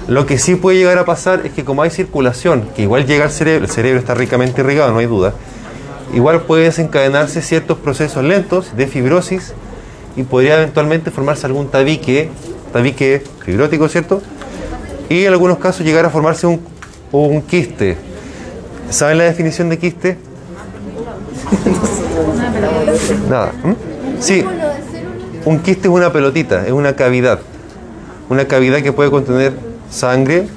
Lo que sí puede llegar a pasar es que como hay circulación, que igual llega al cerebro, el cerebro está ricamente irrigado, no hay duda, igual puede desencadenarse ciertos procesos lentos de fibrosis y podría eventualmente formarse algún tabique, tabique fibrótico, ¿cierto? Y en algunos casos llegar a formarse un, un quiste. ¿Saben la definición de quiste? Nada. ¿Mm? Sí. Un quiste es una pelotita, es una cavidad. Una cavidad que puede contener sangre,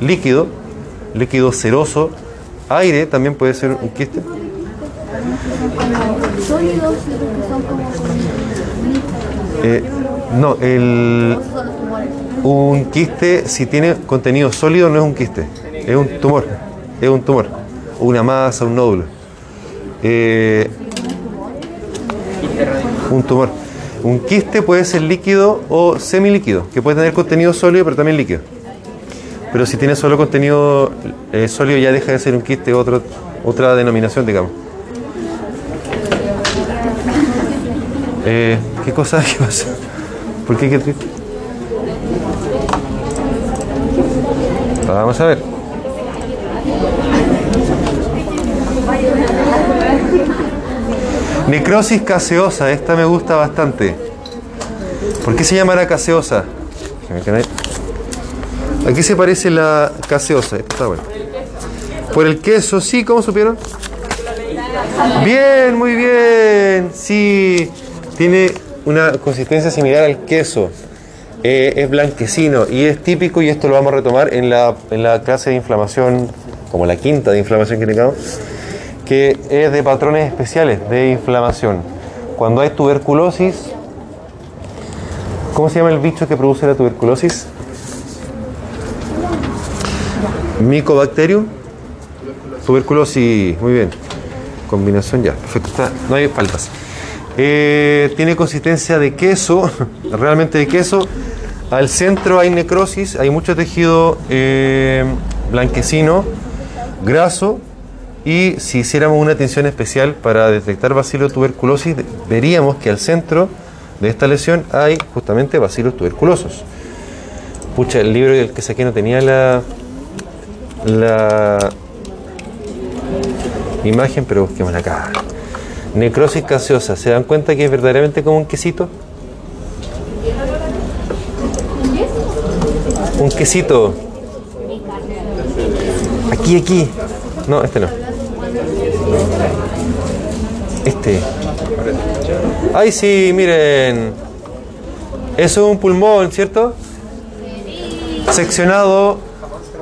líquido, líquido ceroso, aire también puede ser un quiste. Eh, no, el, un quiste, si tiene contenido sólido, no es un quiste, es un tumor, es un tumor, una masa, un nódulo. Eh, un tumor. Un quiste puede ser líquido o semilíquido, que puede tener contenido sólido, pero también líquido. Pero si tiene solo contenido eh, sólido, ya deja de ser un quiste, otro, otra denominación, digamos. Eh, ¿Qué cosa? *laughs* ¿Qué pasa? ¿Por qué qué triste? Vamos a ver. Necrosis caseosa, esta me gusta bastante. ¿Por qué se llamará caseosa? ¿A qué se parece la caseosa? Esta está buena. Por el queso, sí, ¿cómo supieron? Bien, muy bien. Sí, tiene una consistencia similar al queso. Eh, es blanquecino y es típico, y esto lo vamos a retomar en la, en la clase de inflamación, como la quinta de inflamación que tengamos, que es de patrones especiales de inflamación. Cuando hay tuberculosis, ¿cómo se llama el bicho que produce la tuberculosis? Micobacterium. Tuberculosis, muy bien. Combinación ya, perfecto. No hay faltas. Eh, tiene consistencia de queso, *laughs* realmente de queso. Al centro hay necrosis, hay mucho tejido eh, blanquecino, graso. Y si hiciéramos una atención especial para detectar bacilo tuberculosis, veríamos que al centro de esta lesión hay justamente bacilos tuberculosos. Pucha, el libro del que saqué no tenía la, la imagen, pero busquémosla acá. Necrosis gaseosa. ¿Se dan cuenta que es verdaderamente como un quesito? Un quesito. Aquí, aquí. No, este no. Este. Ay, sí, miren. Es un pulmón, ¿cierto? Seccionado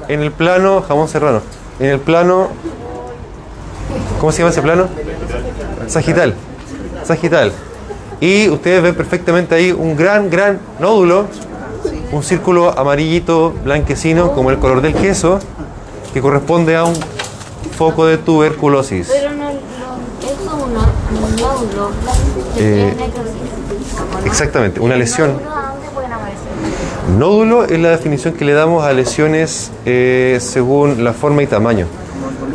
en el plano, jamón serrano, en el plano, ¿cómo se llama ese plano? Sagital. Sagital. Y ustedes ven perfectamente ahí un gran, gran nódulo, un círculo amarillito, blanquecino, como el color del queso, que corresponde a un foco de tuberculosis. Pero no, no, eso es un nó- un nódulo que Eh. Exactamente, una lesión. Nódulo es la definición que le damos a lesiones eh, según la forma y tamaño.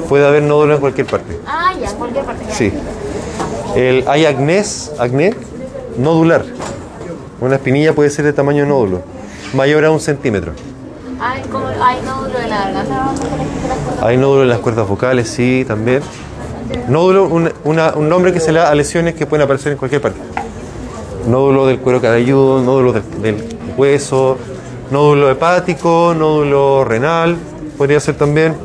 Puede haber nódulo en cualquier parte. Ah, ya, en cualquier parte. ya. Sí. El, hay acnés, acné nodular. Una espinilla puede ser de tamaño nódulo, mayor a un centímetro. Hay, como, hay nódulo Hay nódulo en las cuerdas vocales, sí, también. Nódulo, un, una- un nombre que se le da a lesiones que pueden aparecer en cualquier parte. Nódulo del cuero cabelludo, nódulo del, del hueso, nódulo hepático, nódulo renal, podría ser también.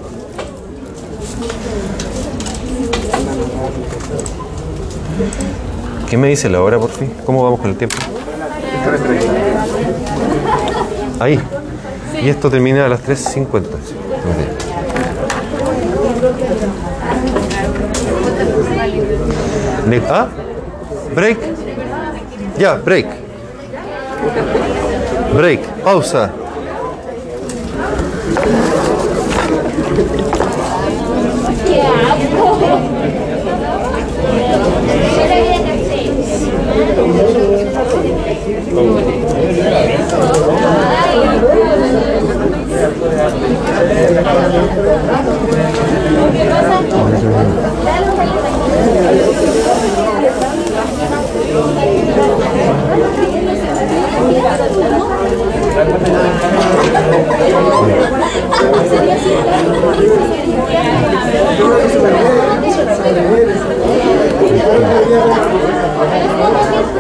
¿Qué me dice la hora por fin? ¿Cómo vamos con el tiempo? Ahí. Y esto termina a las 3.50. Ne- ¿Ah? Break. Ya, break. Break. Pausa.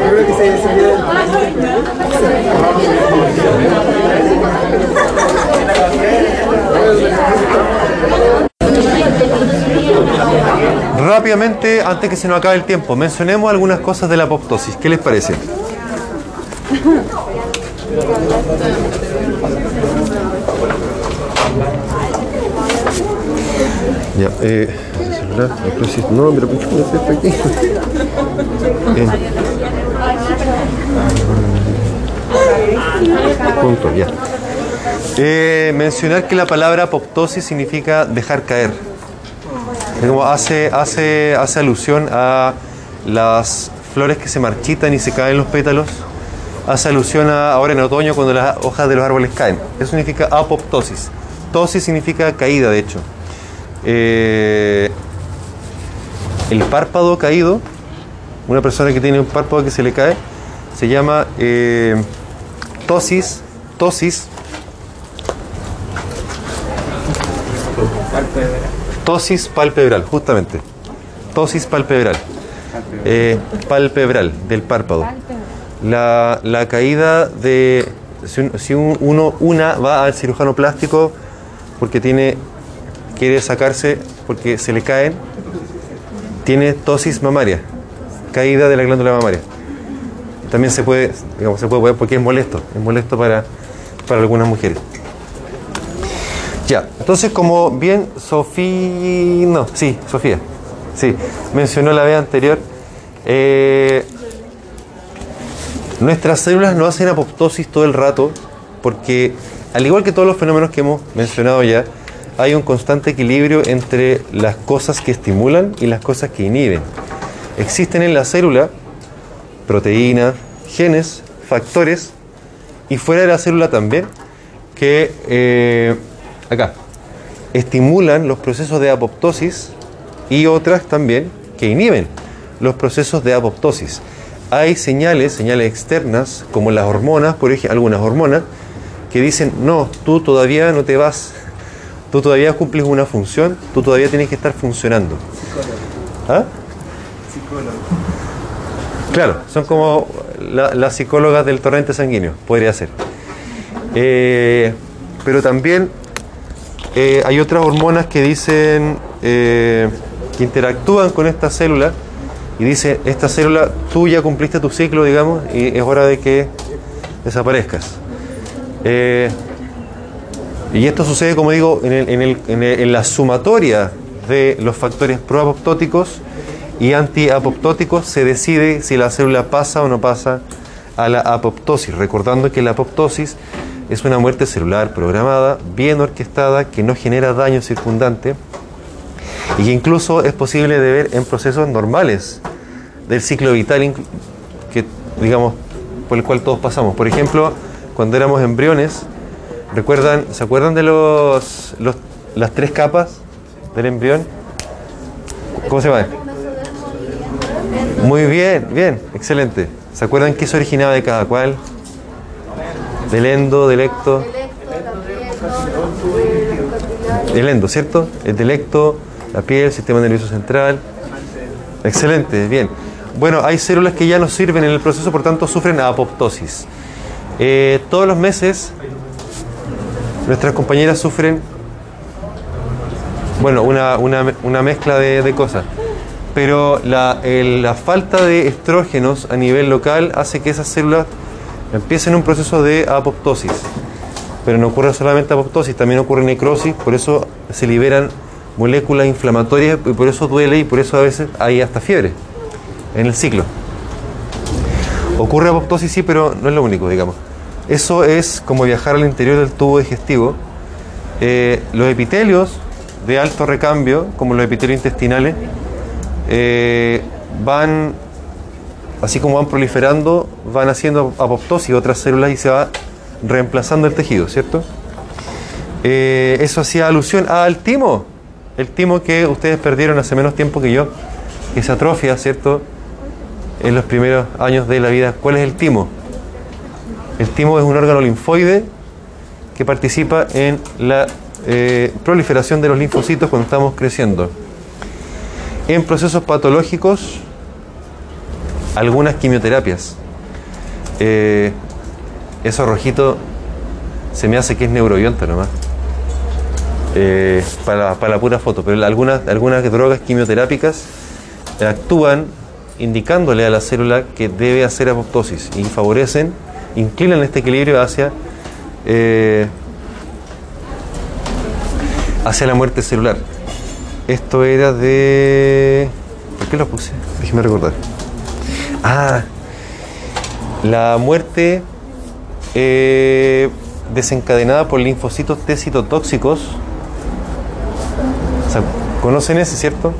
Creo que se, se Rápidamente, antes que se nos acabe el tiempo, mencionemos algunas cosas de la apoptosis. ¿Qué les parece? Ya, eh, no, pero ¿por qué? Eh, punto, ya. Eh, mencionar que la palabra apoptosis significa dejar caer. Como hace, hace, hace alusión a las flores que se marchitan y se caen los pétalos. Hace alusión a ahora en otoño cuando las hojas de los árboles caen. Eso significa apoptosis. Tosis significa caída, de hecho. Eh, el párpado caído, una persona que tiene un párpado que se le cae, se llama eh, tosis, tosis, tosis palpebral, justamente. Tosis palpebral. Eh, palpebral, del párpado. La, la caída de. Si, un- si un- uno, una va al cirujano plástico porque tiene quiere sacarse, porque se le caen, tiene tosis mamaria, caída de la glándula mamaria. También se puede, digamos, se puede porque es molesto, es molesto para, para algunas mujeres. Ya, entonces como bien Sofía, no, sí, Sofía, sí, mencionó la vez anterior, eh, nuestras células no hacen apoptosis todo el rato porque al igual que todos los fenómenos que hemos mencionado ya, hay un constante equilibrio entre las cosas que estimulan y las cosas que inhiben. Existen en la célula proteínas, genes, factores y fuera de la célula también que eh, acá estimulan los procesos de apoptosis y otras también que inhiben los procesos de apoptosis. Hay señales, señales externas, como las hormonas, por ejemplo, algunas hormonas, que dicen, no, tú todavía no te vas, tú todavía cumples una función, tú todavía tienes que estar funcionando. ¿Ah? Claro, son como la- las psicólogas del torrente sanguíneo, podría ser. Eh, pero también eh, hay otras hormonas que dicen eh, que interactúan con esta célula y dice esta célula tú ya cumpliste tu ciclo digamos y es hora de que desaparezcas Eh, y esto sucede como digo en, el- en la sumatoria de los factores proapoptóticos y antiapoptóticos se decide si la célula pasa o no pasa a la apoptosis recordando que la apoptosis es una muerte celular programada, bien orquestada, que no genera daño circundante y que incluso es posible de ver en procesos normales del ciclo vital que digamos por el cual todos pasamos. Por ejemplo, cuando éramos embriones, recuerdan, ¿se acuerdan de los, los- las tres capas del embrión? ¿Cómo se llama? Muy bien, bien, excelente. ¿Se acuerdan qué se originaba de cada cual? Del endo, del ecto. El endo, ¿cierto? El delecto, la piel, el sistema nervioso central. Excelente, bien. Bueno, hay células que ya no sirven en el proceso, por tanto sufren apoptosis. Eh, todos los meses nuestras compañeras sufren, bueno, una, una- una mezcla de, de cosas. Pero la, el- la falta de estrógenos a nivel local hace que esas células empiecen un proceso de apoptosis. Pero no ocurre solamente apoptosis, también ocurre necrosis, por eso se liberan moléculas inflamatorias y por eso duele y por eso a veces hay hasta fiebre en el ciclo. Ocurre apoptosis sí, pero no es lo único, digamos. Eso es como viajar al interior del tubo digestivo. Eh, los epitelios de alto recambio, como los epitelios intestinales, eh, van, así como van proliferando, van haciendo apoptosis otras células y se va reemplazando el tejido, ¿cierto? Eh, eso hacía alusión al timo, el timo que ustedes perdieron hace menos tiempo que yo, que se atrofia, ¿cierto? En los primeros años de la vida. ¿Cuál es el timo? El timo es un órgano linfoide que participa en la eh, proliferación de los linfocitos cuando estamos creciendo. En procesos patológicos, algunas quimioterapias. Eh, eso rojito se me hace que es neurobiota nomás. Eh, para, para la pura foto, pero algunas, algunas drogas quimioterápicas actúan indicándole a la célula que debe hacer apoptosis y favorecen, inclinan este equilibrio hacia, eh, hacia la muerte celular. Esto era de... ¿Por qué lo puse? Déjeme recordar. Ah, la muerte eh, desencadenada por linfocitos T citotóxicos. ¿Conocen ese, cierto?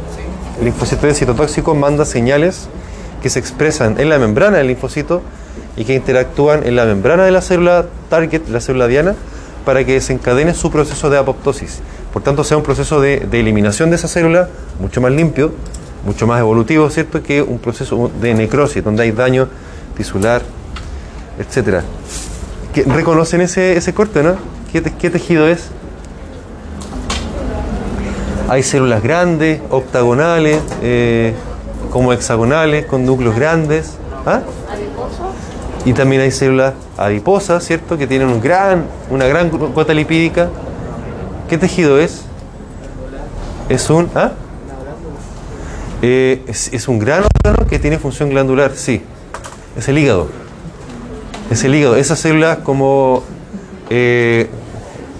El linfocito T citotóxico manda señales que se expresan en la membrana del linfocito y que interactúan en la membrana de la célula target, la célula diana, para que desencadene su proceso de apoptosis. Por tanto, sea un proceso de, de eliminación de esa célula mucho más limpio, mucho más evolutivo, ¿cierto? Que un proceso de necrosis, donde hay daño tisular, etcétera. ¿Qué- ¿Reconocen ese, ese corte, no? ¿Qué, te- qué tejido es? Hay células grandes, octagonales, eh, como hexagonales, con núcleos grandes. ¿Ah? Y también hay células adiposas, ¿cierto? Que tienen un gran, una gran cuota lipídica. ¿Qué tejido es? Es un... ¿ah? Eh, es, un gran órgano que tiene función glandular, sí. Es el hígado. Es el hígado. Esas células como, eh,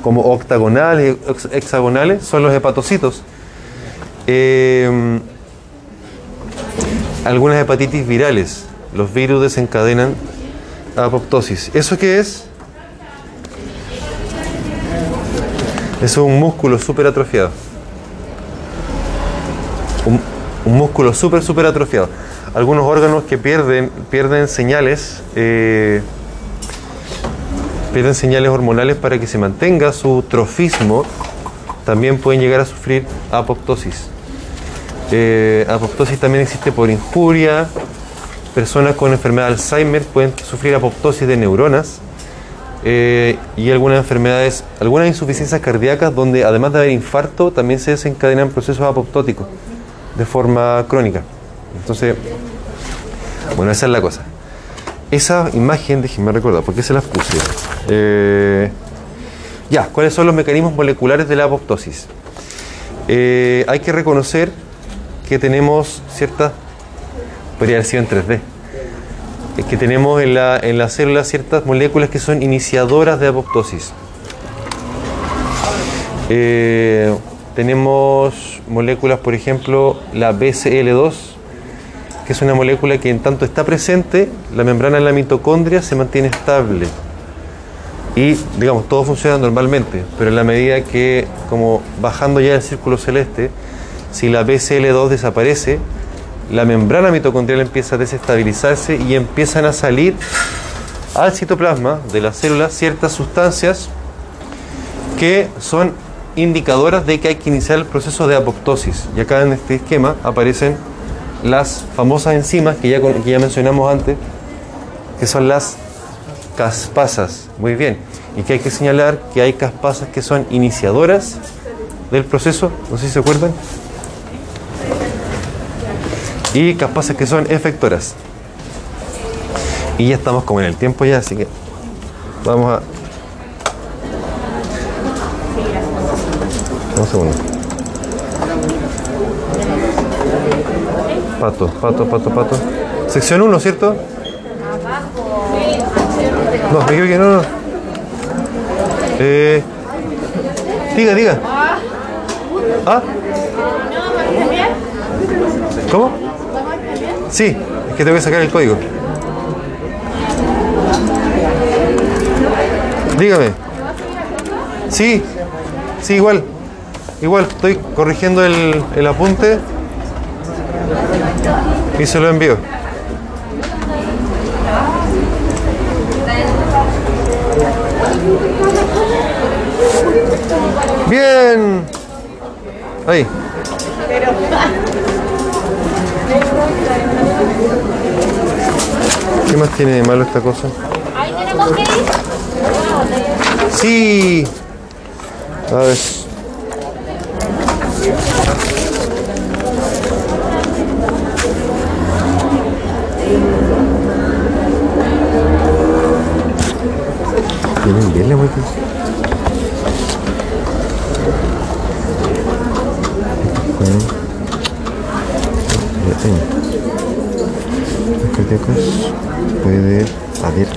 como octagonales, hex- hexagonales, son los hepatocitos. Eh, algunas hepatitis virales. Los virus desencadenan apoptosis. ¿Eso qué es? Es un músculo súper atrofiado. Un, un músculo súper, súper atrofiado. Algunos órganos que pierden, pierden señales, eh, pierden señales hormonales para que se mantenga su trofismo, también pueden llegar a sufrir apoptosis. Eh, apoptosis también existe por injuria. Personas con enfermedad de Alzheimer pueden sufrir apoptosis de neuronas. Eh, y algunas enfermedades, algunas insuficiencias cardíacas donde además de haber infarto también se desencadenan procesos apoptóticos de forma crónica. Entonces, bueno, esa es la cosa. Esa imagen, déjenme recordar, ¿por qué se las puse? Eh, ya, ¿cuáles son los mecanismos moleculares de la apoptosis? Eh, hay que reconocer que tenemos ciertas, podría haber sido en 3D, es que tenemos en la, en la célula ciertas moléculas que son iniciadoras de apoptosis. Eh, tenemos moléculas, por ejemplo, la BCL2, que es una molécula que en tanto está presente, la membrana de la mitocondria se mantiene estable. Y, digamos, todo funciona normalmente, pero en la medida que, como bajando ya el círculo celeste, si la BCL2 desaparece, la membrana mitocondrial empieza a desestabilizarse y empiezan a salir al citoplasma de la célula ciertas sustancias que son indicadoras de que hay que iniciar el proceso de apoptosis. Y acá en este esquema aparecen las famosas enzimas que ya, que ya mencionamos antes, que son las caspasas. Muy bien. Y que hay que señalar que hay caspasas que son iniciadoras del proceso, no sé si se acuerdan, y caspasas que son efectoras. Y ya estamos como en el tiempo ya, así que vamos a... Un segundo. Pato, pato, pato, pato. Sección 1, ¿cierto? No, me equivoqué, no, no. Eh, diga, diga. ¿Ah? ¿Cómo? Sí, es que tengo que sacar el código. Dígame. Sí, sí, igual. Igual, estoy corrigiendo el, el apunte y se lo envío. Bien. Ahí. ¿Qué más tiene de malo esta cosa? Ahí tenemos que ir. Sí. A ver. Ya tengo. Los cardíacos puede haber